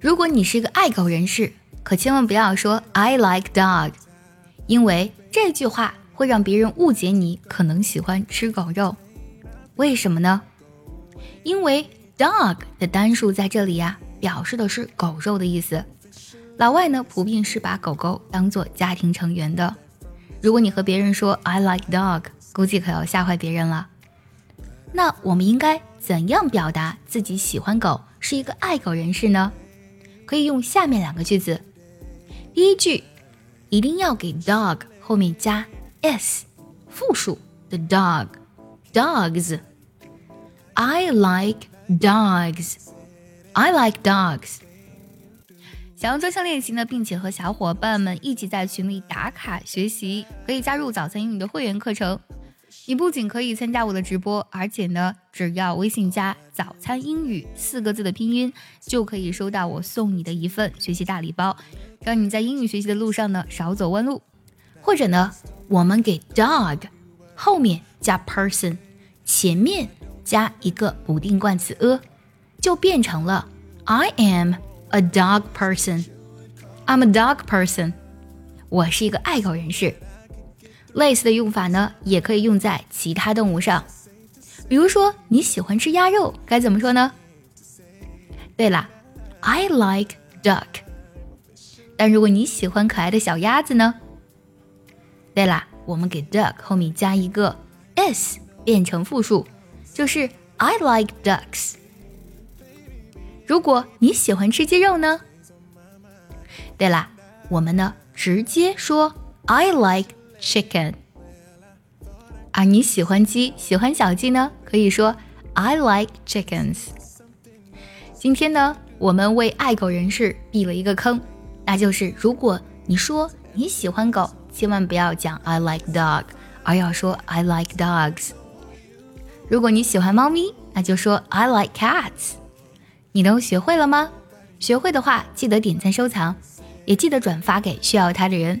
如果你是一个爱狗人士，可千万不要说 I like dog，因为这句话会让别人误解你可能喜欢吃狗肉。为什么呢？因为 dog 的单数在这里呀，表示的是狗肉的意思。老外呢，普遍是把狗狗当做家庭成员的。如果你和别人说 I like dog，估计可要吓坏别人了。那我们应该怎样表达自己喜欢狗，是一个爱狗人士呢？可以用下面两个句子。第一句一定要给 dog 后面加 s，复数 the dog dogs。I like dogs. I like dogs. 想要专项练习呢，并且和小伙伴们一起在群里打卡学习，可以加入早餐英语的会员课程。你不仅可以参加我的直播，而且呢，只要微信加“早餐英语”四个字的拼音，就可以收到我送你的一份学习大礼包，让你在英语学习的路上呢少走弯路。或者呢，我们给 dog 后面加 person，前面加一个不定冠词 a，就变成了 I am a dog person。I'm a dog person。我是一个爱狗人士。类似的用法呢，也可以用在其他动物上。比如说你喜欢吃鸭肉，该怎么说呢？对了，I like duck。但如果你喜欢可爱的小鸭子呢？对啦，我们给 duck 后面加一个 s，变成复数，就是 I like ducks。如果你喜欢吃鸡肉呢？对啦，我们呢直接说 I like。chicken。而你喜欢鸡，喜欢小鸡呢？可以说 I like chickens。今天呢，我们为爱狗人士避了一个坑，那就是如果你说你喜欢狗，千万不要讲 I like dog，而要说 I like dogs。如果你喜欢猫咪，那就说 I like cats。你都学会了吗？学会的话，记得点赞收藏，也记得转发给需要它的人。